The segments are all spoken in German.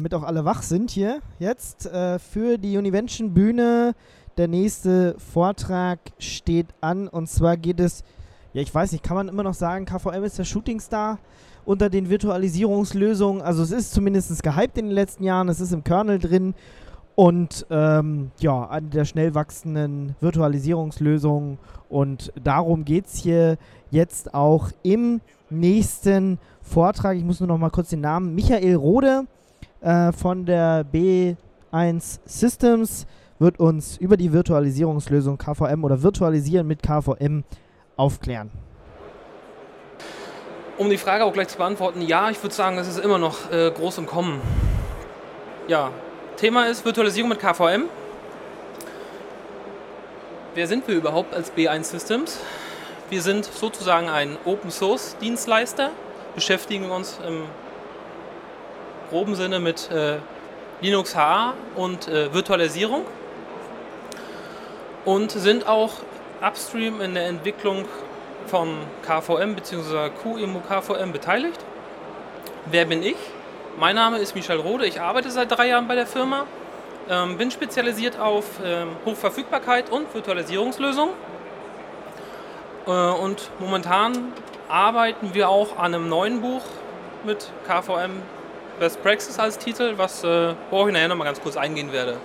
damit auch alle wach sind hier jetzt äh, für die Univention Bühne. Der nächste Vortrag steht an und zwar geht es, ja ich weiß nicht, kann man immer noch sagen, KVM ist der Shootingstar unter den Virtualisierungslösungen. Also es ist zumindest gehypt in den letzten Jahren, es ist im Kernel drin und ähm, ja, eine der schnell wachsenden Virtualisierungslösungen und darum geht es hier jetzt auch im nächsten Vortrag. Ich muss nur noch mal kurz den Namen. Michael Rode äh, von der B1 Systems wird uns über die Virtualisierungslösung KVM oder Virtualisieren mit KVM aufklären. Um die Frage auch gleich zu beantworten, ja, ich würde sagen, es ist immer noch äh, groß im Kommen. Ja, Thema ist Virtualisierung mit KVM. Wer sind wir überhaupt als B1 Systems? Wir sind sozusagen ein Open Source Dienstleister, beschäftigen uns im groben Sinne mit äh, Linux HA und äh, Virtualisierung und sind auch upstream in der Entwicklung von KVM bzw. QEMU KVM beteiligt. Wer bin ich? Mein Name ist Michel Rode, ich arbeite seit drei Jahren bei der Firma, ähm, bin spezialisiert auf ähm, Hochverfügbarkeit und Virtualisierungslösungen äh, und momentan arbeiten wir auch an einem neuen Buch mit KVM Best Praxis als Titel, was äh, worauf ich nachher nochmal ganz kurz eingehen werde.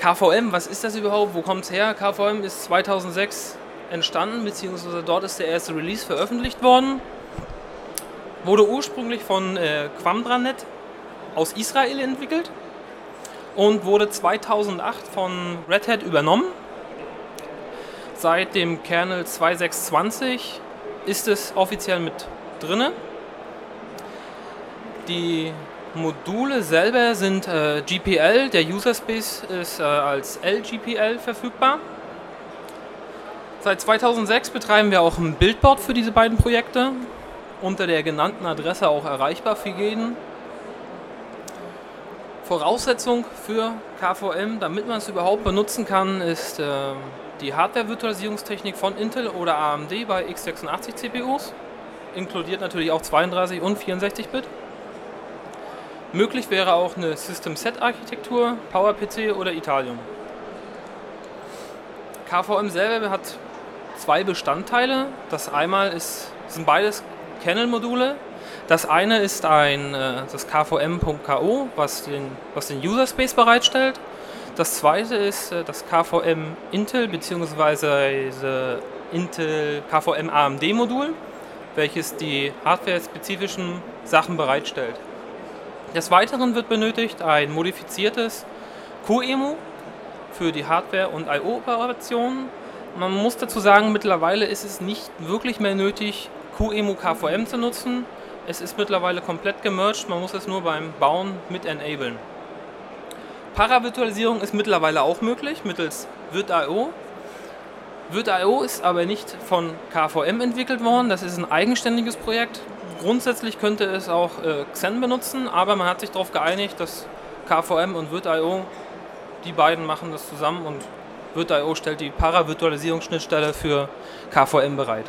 KVM, was ist das überhaupt? Wo kommt es her? KVM ist 2006 entstanden, beziehungsweise dort ist der erste Release veröffentlicht worden. Wurde ursprünglich von äh, Quamdranet aus Israel entwickelt und wurde 2008 von Red Hat übernommen. Seit dem Kernel 2.6.20 ist es offiziell mit drinne. Die Module selber sind äh, GPL, der User Space ist äh, als LGPL verfügbar. Seit 2006 betreiben wir auch ein Bildboard für diese beiden Projekte, unter der genannten Adresse auch erreichbar für jeden. Voraussetzung für KVM, damit man es überhaupt benutzen kann, ist äh, die Hardware-Virtualisierungstechnik von Intel oder AMD bei x86 CPUs, inkludiert natürlich auch 32 und 64-Bit. Möglich wäre auch eine System-Set-Architektur, PowerPC oder Italium. KVM selber hat zwei Bestandteile. Das einmal ist, sind beides Kernel-Module. Das eine ist ein, äh, das KVM.ko, was den, was den User Space bereitstellt. Das zweite ist äh, das KVM Intel bzw. Intel KVM AMD Modul, welches die hardware-spezifischen Sachen bereitstellt. Des Weiteren wird benötigt ein modifiziertes QEMU für die Hardware- und I.O.-Operationen. Man muss dazu sagen, mittlerweile ist es nicht wirklich mehr nötig, QEMU KVM zu nutzen. Es ist mittlerweile komplett gemerged, man muss es nur beim Bauen mit enablen. Paravirtualisierung ist mittlerweile auch möglich mittels VirtIO. VirtIO ist aber nicht von KVM entwickelt worden, das ist ein eigenständiges Projekt grundsätzlich könnte es auch äh, Xen benutzen, aber man hat sich darauf geeinigt, dass KVM und VirtIO, die beiden machen das zusammen und VirtIO stellt die Para-Virtualisierungsschnittstelle für KVM bereit.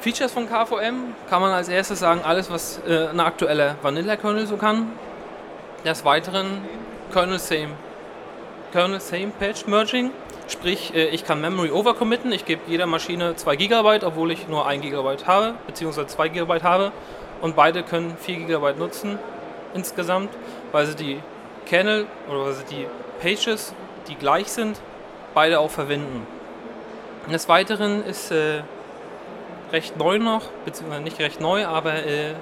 Features von KVM kann man als erstes sagen, alles was äh, ein aktueller Vanilla-Kernel so kann. Des Weiteren Kernel Same, Kernel Same Patch Merging Sprich, äh, ich kann Memory overcommitten, ich gebe jeder Maschine 2 GB, obwohl ich nur 1 GB habe, beziehungsweise 2 GB habe. Und beide können 4 GB nutzen insgesamt, weil sie die Kernel oder weil sie die Pages, die gleich sind, beide auch verwenden. Des Weiteren ist äh, recht neu noch, beziehungsweise nicht recht neu, aber äh,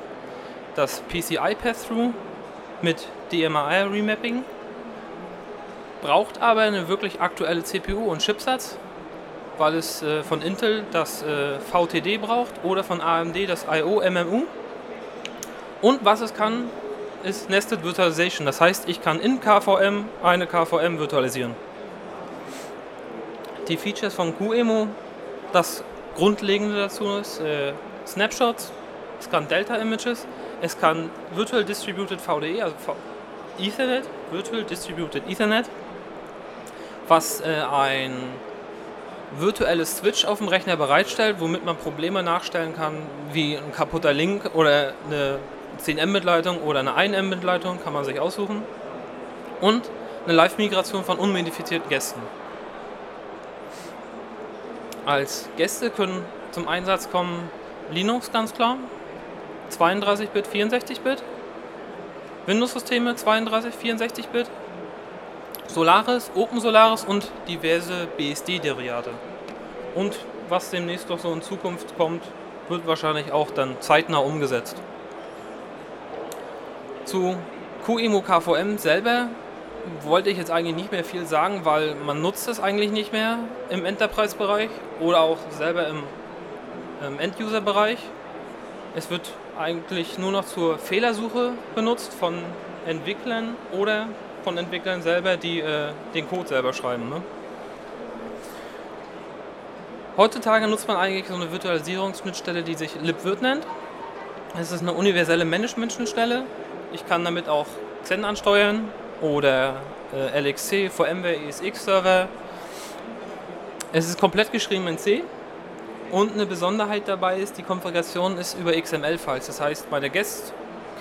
das PCI Pass-Through mit DMI Remapping braucht aber eine wirklich aktuelle CPU und Chipsatz, weil es äh, von Intel das äh, VTD braucht oder von AMD das IO MMU. Und was es kann, ist Nested Virtualization. Das heißt, ich kann in KVM eine KVM virtualisieren. Die Features von QEMU, das Grundlegende dazu ist äh, Snapshots, es kann Delta Images, es kann Virtual Distributed VDE, also Ethernet, Virtual Distributed Ethernet, was äh, ein virtuelles Switch auf dem Rechner bereitstellt, womit man Probleme nachstellen kann, wie ein kaputter Link oder eine 10 Mbit-Leitung oder eine 1 Mbit-Leitung, kann man sich aussuchen. Und eine Live-Migration von unmodifizierten Gästen. Als Gäste können zum Einsatz kommen Linux ganz klar, 32-Bit, 64-Bit, Windows-Systeme 32, 64-Bit, Solaris, Open Solaris und diverse BSD-Derivate. Und was demnächst noch so in Zukunft kommt, wird wahrscheinlich auch dann zeitnah umgesetzt. Zu QEMU KVM selber wollte ich jetzt eigentlich nicht mehr viel sagen, weil man nutzt es eigentlich nicht mehr im Enterprise-Bereich oder auch selber im, im End-User-Bereich. Es wird eigentlich nur noch zur Fehlersuche benutzt von Entwicklern oder von Entwicklern selber, die äh, den Code selber schreiben. Ne? Heutzutage nutzt man eigentlich so eine Virtualisierungsschnittstelle, die sich libvirt nennt. Es ist eine universelle Management-Schnittstelle. Ich kann damit auch Xen ansteuern oder äh, LXC, VMware ESX Server. Es ist komplett geschrieben in C und eine Besonderheit dabei ist, die Konfiguration ist über XML-Files. Das heißt, meine Guests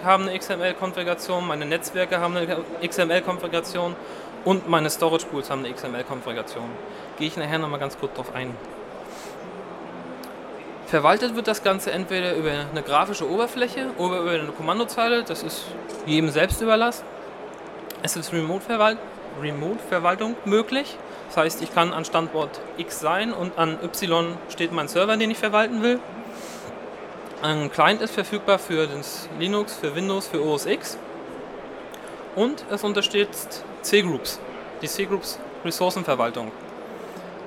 haben eine XML-Konfiguration, meine Netzwerke haben eine XML-Konfiguration und meine Storage Pools haben eine XML-Konfiguration. Gehe ich nachher nochmal ganz kurz drauf ein. Verwaltet wird das Ganze entweder über eine grafische Oberfläche oder über eine Kommandozeile. Das ist jedem selbst überlassen. Es ist Remote-Verwaltung möglich. Das heißt, ich kann an Standort X sein und an Y steht mein Server, den ich verwalten will. Ein Client ist verfügbar für Linux, für Windows, für OS X. Und es unterstützt C-Groups, die C-Groups Ressourcenverwaltung.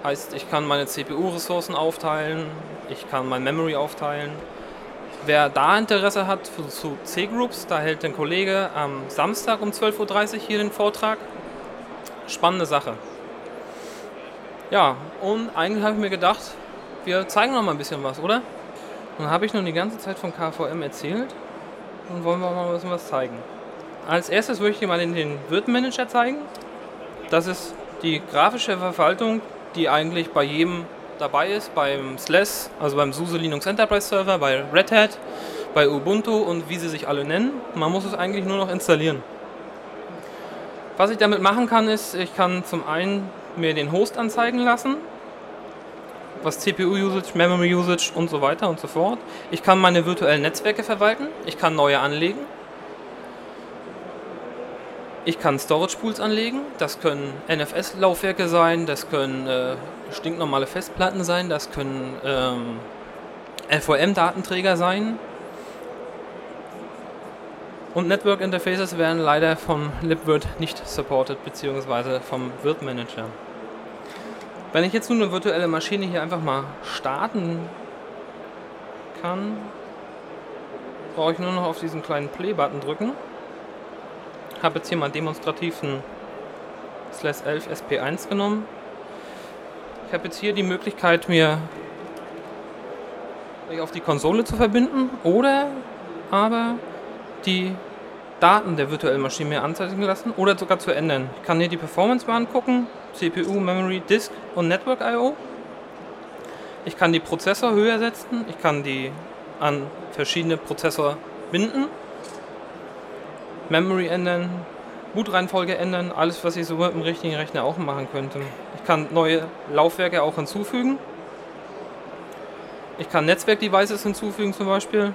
Heißt, ich kann meine CPU-Ressourcen aufteilen, ich kann mein Memory aufteilen. Wer da Interesse hat zu C-Groups, da hält ein Kollege am Samstag um 12.30 Uhr hier den Vortrag. Spannende Sache. Ja, und eigentlich habe ich mir gedacht, wir zeigen noch mal ein bisschen was, oder? Dann habe ich nun die ganze Zeit von KVM erzählt und wollen wir mal ein bisschen was zeigen. Als erstes würde ich dir mal den, Wirt-Manager zeigen. Das ist die grafische Verwaltung die eigentlich bei jedem dabei ist, beim SLES, also beim SUSE Linux Enterprise Server, bei Red Hat, bei Ubuntu und wie sie sich alle nennen. Man muss es eigentlich nur noch installieren. Was ich damit machen kann, ist, ich kann zum einen mir den Host anzeigen lassen, was CPU-Usage, Memory-Usage und so weiter und so fort. Ich kann meine virtuellen Netzwerke verwalten, ich kann neue anlegen, ich kann Storage Pools anlegen. Das können NFS-Laufwerke sein, das können äh, stinknormale Festplatten sein, das können ähm, LVM-Datenträger sein. Und Network Interfaces werden leider vom libvirt nicht supported, beziehungsweise vom Virt Manager. Wenn ich jetzt nur eine virtuelle Maschine hier einfach mal starten kann, brauche ich nur noch auf diesen kleinen Play-Button drücken habe jetzt hier mal demonstrativ einen Slash 11 SP1 genommen. Ich habe jetzt hier die Möglichkeit, mir auf die Konsole zu verbinden oder aber die Daten der virtuellen Maschine anzeigen lassen oder sogar zu ändern. Ich kann hier die Performance mal angucken, CPU, Memory, Disk und Network I.O. Ich kann die Prozessor höher setzen, ich kann die an verschiedene Prozessor binden Memory ändern, Bootreihenfolge ändern, alles was ich so mit dem richtigen Rechner auch machen könnte. Ich kann neue Laufwerke auch hinzufügen. Ich kann Netzwerk-Devices hinzufügen zum Beispiel.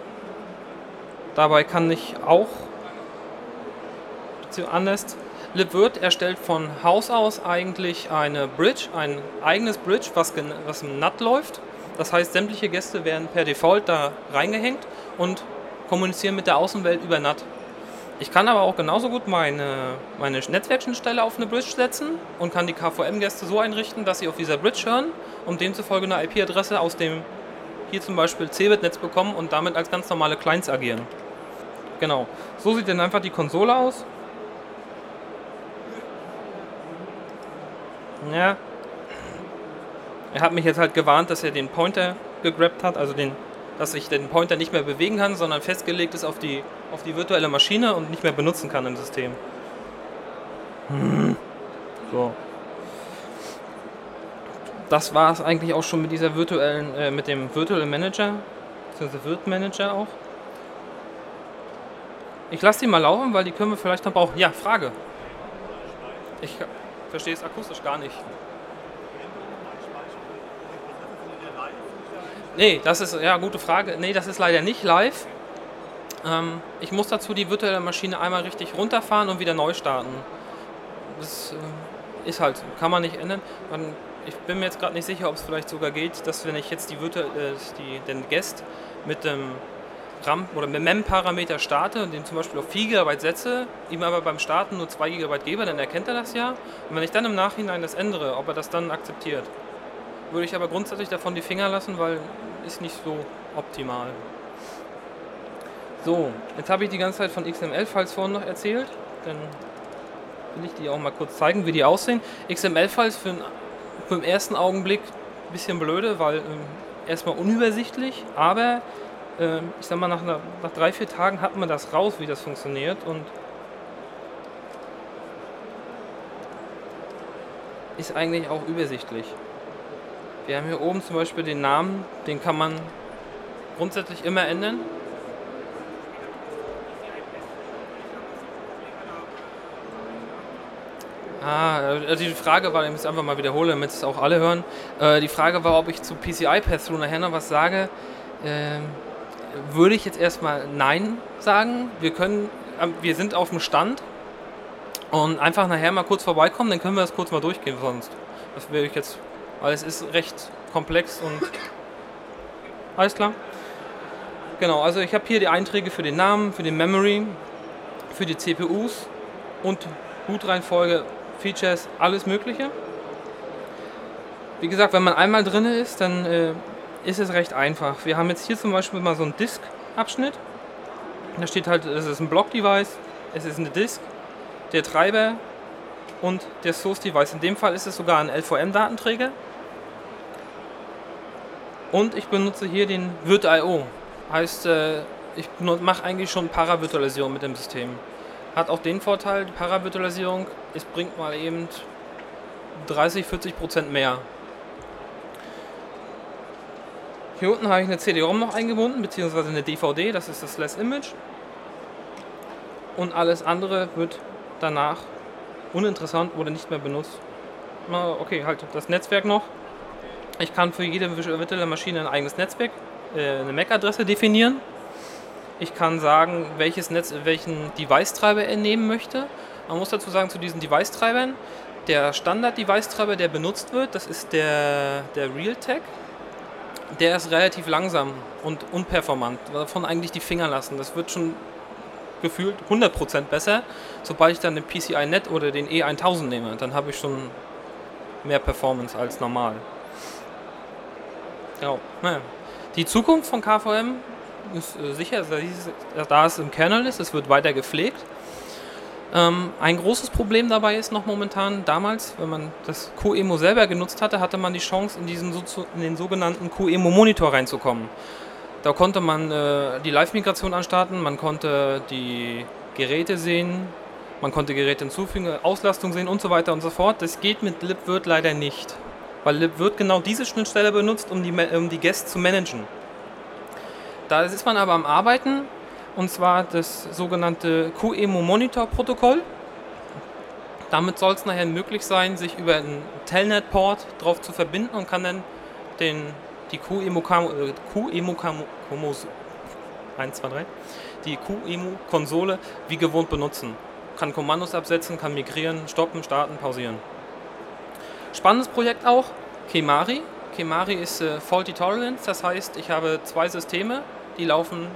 Dabei kann ich auch anders. LibVirt erstellt von Haus aus eigentlich eine Bridge, ein eigenes Bridge, was, was im NAT läuft. Das heißt, sämtliche Gäste werden per Default da reingehängt und kommunizieren mit der Außenwelt über NAT. Ich kann aber auch genauso gut meine, meine Netzwerkschnittstelle auf eine Bridge setzen und kann die KVM-Gäste so einrichten, dass sie auf dieser Bridge hören und demzufolge eine IP-Adresse aus dem hier zum Beispiel Cebit-Netz bekommen und damit als ganz normale Clients agieren. Genau. So sieht dann einfach die Konsole aus. Ja. Er hat mich jetzt halt gewarnt, dass er den Pointer gegrabt hat, also den dass ich den Pointer nicht mehr bewegen kann, sondern festgelegt ist auf die, auf die virtuelle Maschine und nicht mehr benutzen kann im System. Hm. So. Das war es eigentlich auch schon mit dieser virtuellen, äh, mit dem Virtual Manager, beziehungsweise Virt Manager auch. Ich lasse die mal laufen, weil die können wir vielleicht noch brauchen. Ja, Frage. Ich verstehe es akustisch gar nicht. Nee, das ist, ja, gute Frage. Nee, das ist leider nicht live. Ähm, ich muss dazu die virtuelle Maschine einmal richtig runterfahren und wieder neu starten. Das äh, ist halt, kann man nicht ändern. Man, ich bin mir jetzt gerade nicht sicher, ob es vielleicht sogar geht, dass wenn ich jetzt die, Virtu äh, den Guest mit dem RAM oder MEM-Parameter starte und den zum Beispiel auf 4 GB setze, ihm aber beim Starten nur 2 GB gebe, dann erkennt er das ja. Und wenn ich dann im Nachhinein das ändere, ob er das dann akzeptiert. Würde ich aber grundsätzlich davon die Finger lassen, weil ist nicht so optimal. So, jetzt habe ich die ganze Zeit von XML-Files vorhin noch erzählt. Dann will ich die auch mal kurz zeigen, wie die aussehen. XML-Files für, für den ersten Augenblick ein bisschen blöde, weil ähm, erstmal unübersichtlich, aber ich sag mal, nach, einer, nach drei, vier Tagen hat man das raus, wie das funktioniert und ist eigentlich auch übersichtlich. Wir haben hier oben zum Beispiel den Namen, den kann man grundsätzlich immer ändern. Ah, also die Frage war, ich muss einfach mal wiederholen, damit es auch alle hören. Äh, die Frage war, ob ich zu PCI Pass-Through nachher noch was sage. Ähm, würde ich jetzt erstmal Nein sagen. Wir können, ähm, wir sind auf dem Stand und einfach nachher mal kurz vorbeikommen, dann können wir das kurz mal durchgehen sonst. Das würde ich jetzt weil es ist recht komplex und alles klar. Genau, also ich habe hier die Einträge für den Namen, für den Memory, für die CPUs und Bootreihenfolge, Features, alles Mögliche. Wie gesagt, wenn man einmal drin ist, dann äh, ist es recht einfach. Wir haben jetzt hier zum Beispiel mal so einen Disk-Abschnitt. Da steht halt, es ist ein Block-Device, es ist eine Disk, der Treiber und der Source-Device. In dem Fall ist es sogar ein LVM-Datenträger. Und ich benutze hier den Virt.io. Heißt, äh, ich mache eigentlich schon Paravirtualisierung mit dem System. Hat auch den Vorteil, die Paravirtualisierung, es bringt mal eben 30, 40 Prozent mehr. Hier unten habe ich eine CD-ROM noch eingebunden, beziehungsweise eine DVD, das ist das Less Image. Und alles andere wird danach uninteressant oder nicht mehr benutzt. Okay, halt das Netzwerk noch. Ich kann für jede virtuelle Maschine ein eigenes Netzwerk, äh, eine MAC-Adresse definieren. Ich kann sagen, welches Netz, welchen Device-Treiber er nehmen möchte. Man muss dazu sagen, zu diesen Device-Treibern, der Standard-Device-Treiber, der benutzt wird, das ist der, der Realtek. Der ist relativ langsam und unperformant. Davon eigentlich die Finger lassen. Das wird schon gefühlt 100% besser, sobald ich dann den PCI-Net oder den E1000 nehme. Dann habe ich schon mehr Performance als normal. Ja, naja. Die Zukunft von KVM ist äh, sicher, da es im Kernel ist, es wird weiter gepflegt. Ähm, ein großes Problem dabei ist noch momentan, damals, wenn man das QEMO selber genutzt hatte, hatte man die Chance, in, diesen, in den sogenannten QEMO-Monitor reinzukommen. Da konnte man äh, die Live-Migration anstarten, man konnte die Geräte sehen, man konnte Geräte hinzufügen, Auslastung sehen und so weiter und so fort. Das geht mit LibWirt leider nicht weil wird genau diese Schnittstelle benutzt, um die, um die Guests zu managen. Da ist man aber am Arbeiten, und zwar das sogenannte QEMO Monitor Protokoll. Damit soll es nachher möglich sein, sich über einen Telnet-Port drauf zu verbinden und kann dann den, die QEMO, äh, QEMO 1, 2, 3, die QEMO-Konsole wie gewohnt benutzen. Kann Kommandos absetzen, kann migrieren, stoppen, starten, pausieren. Spannendes Projekt auch, Kemari. Kemari ist äh, Faulty Tolerance, das heißt, ich habe zwei Systeme, die laufen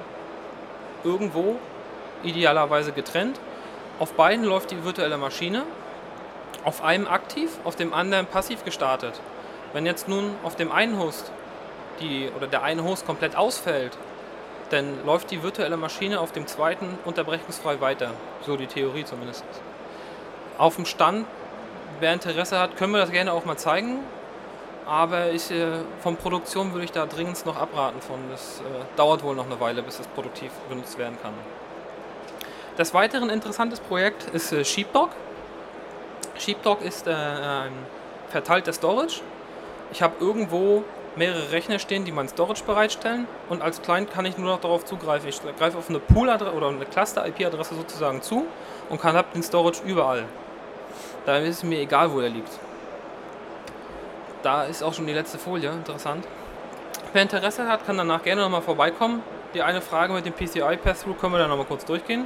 irgendwo, idealerweise getrennt. Auf beiden läuft die virtuelle Maschine, auf einem aktiv, auf dem anderen passiv gestartet. Wenn jetzt nun auf dem einen Host die, oder der eine Host komplett ausfällt, dann läuft die virtuelle Maschine auf dem zweiten unterbrechungsfrei weiter. So die Theorie zumindest. Auf dem Stand wer Interesse hat, können wir das gerne auch mal zeigen. Aber ich, äh, von Produktion würde ich da dringend noch abraten von. Das äh, dauert wohl noch eine Weile, bis es produktiv benutzt werden kann. Das weitere interessantes Projekt ist äh, Sheepdog. Sheepdog ist ein verteilter Storage. Ich habe irgendwo mehrere Rechner stehen, die mein Storage bereitstellen und als Client kann ich nur noch darauf zugreifen. Ich greife auf eine Pool-Adresse oder eine Cluster-IP-Adresse sozusagen zu und kann habe den Storage überall. Da ist es mir egal, wo er liegt. Da ist auch schon die letzte Folie, interessant. Wer Interesse hat, kann danach gerne nochmal vorbeikommen. Die eine Frage mit dem PCI Pass-Through können wir dann nochmal kurz durchgehen.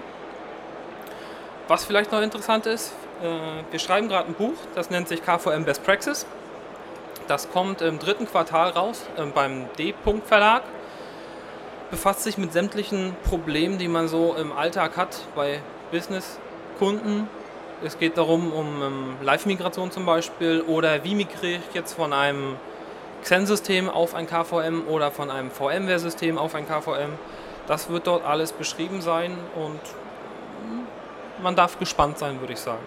Was vielleicht noch interessant ist, äh, wir schreiben gerade ein Buch, das nennt sich KVM Best Praxis. Das kommt im dritten Quartal raus äh, beim D-Punkt Verlag. Befasst sich mit sämtlichen Problemen, die man so im Alltag hat bei Business-Kunden. Es geht darum, um um Live-Migration zum Beispiel oder wie migriere ich jetzt von einem Xen-System auf ein KVM oder von einem VMware-System auf ein KVM. Das wird dort alles beschrieben sein und man darf gespannt sein, würde ich sagen.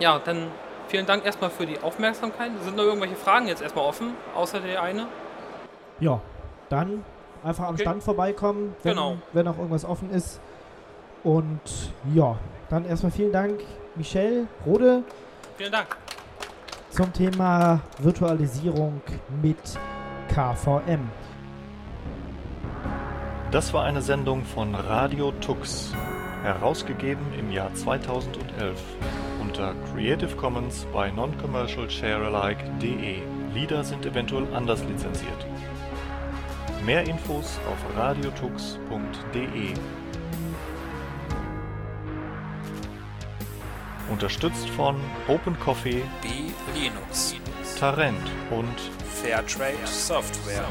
Ja, dann vielen Dank erstmal für die Aufmerksamkeit. Sind noch irgendwelche Fragen jetzt erstmal offen, außer der eine? Ja, dann einfach am Okay. Stand vorbeikommen, wenn, Genau. wenn noch irgendwas offen ist. Und ja, dann erstmal vielen Dank, Michelle Rode, Vielen Dank. zum Thema Virtualisierung mit KVM. Das war eine Sendung von Radio Tux, herausgegeben im Jahr 2011 unter Creative Commons bei Non-Commercial Sharealike.de. Lieder sind eventuell anders lizenziert. Mehr Infos auf radiotux.de. Unterstützt von Open Coffee, B Linux. Tarent und Fairtrade Software.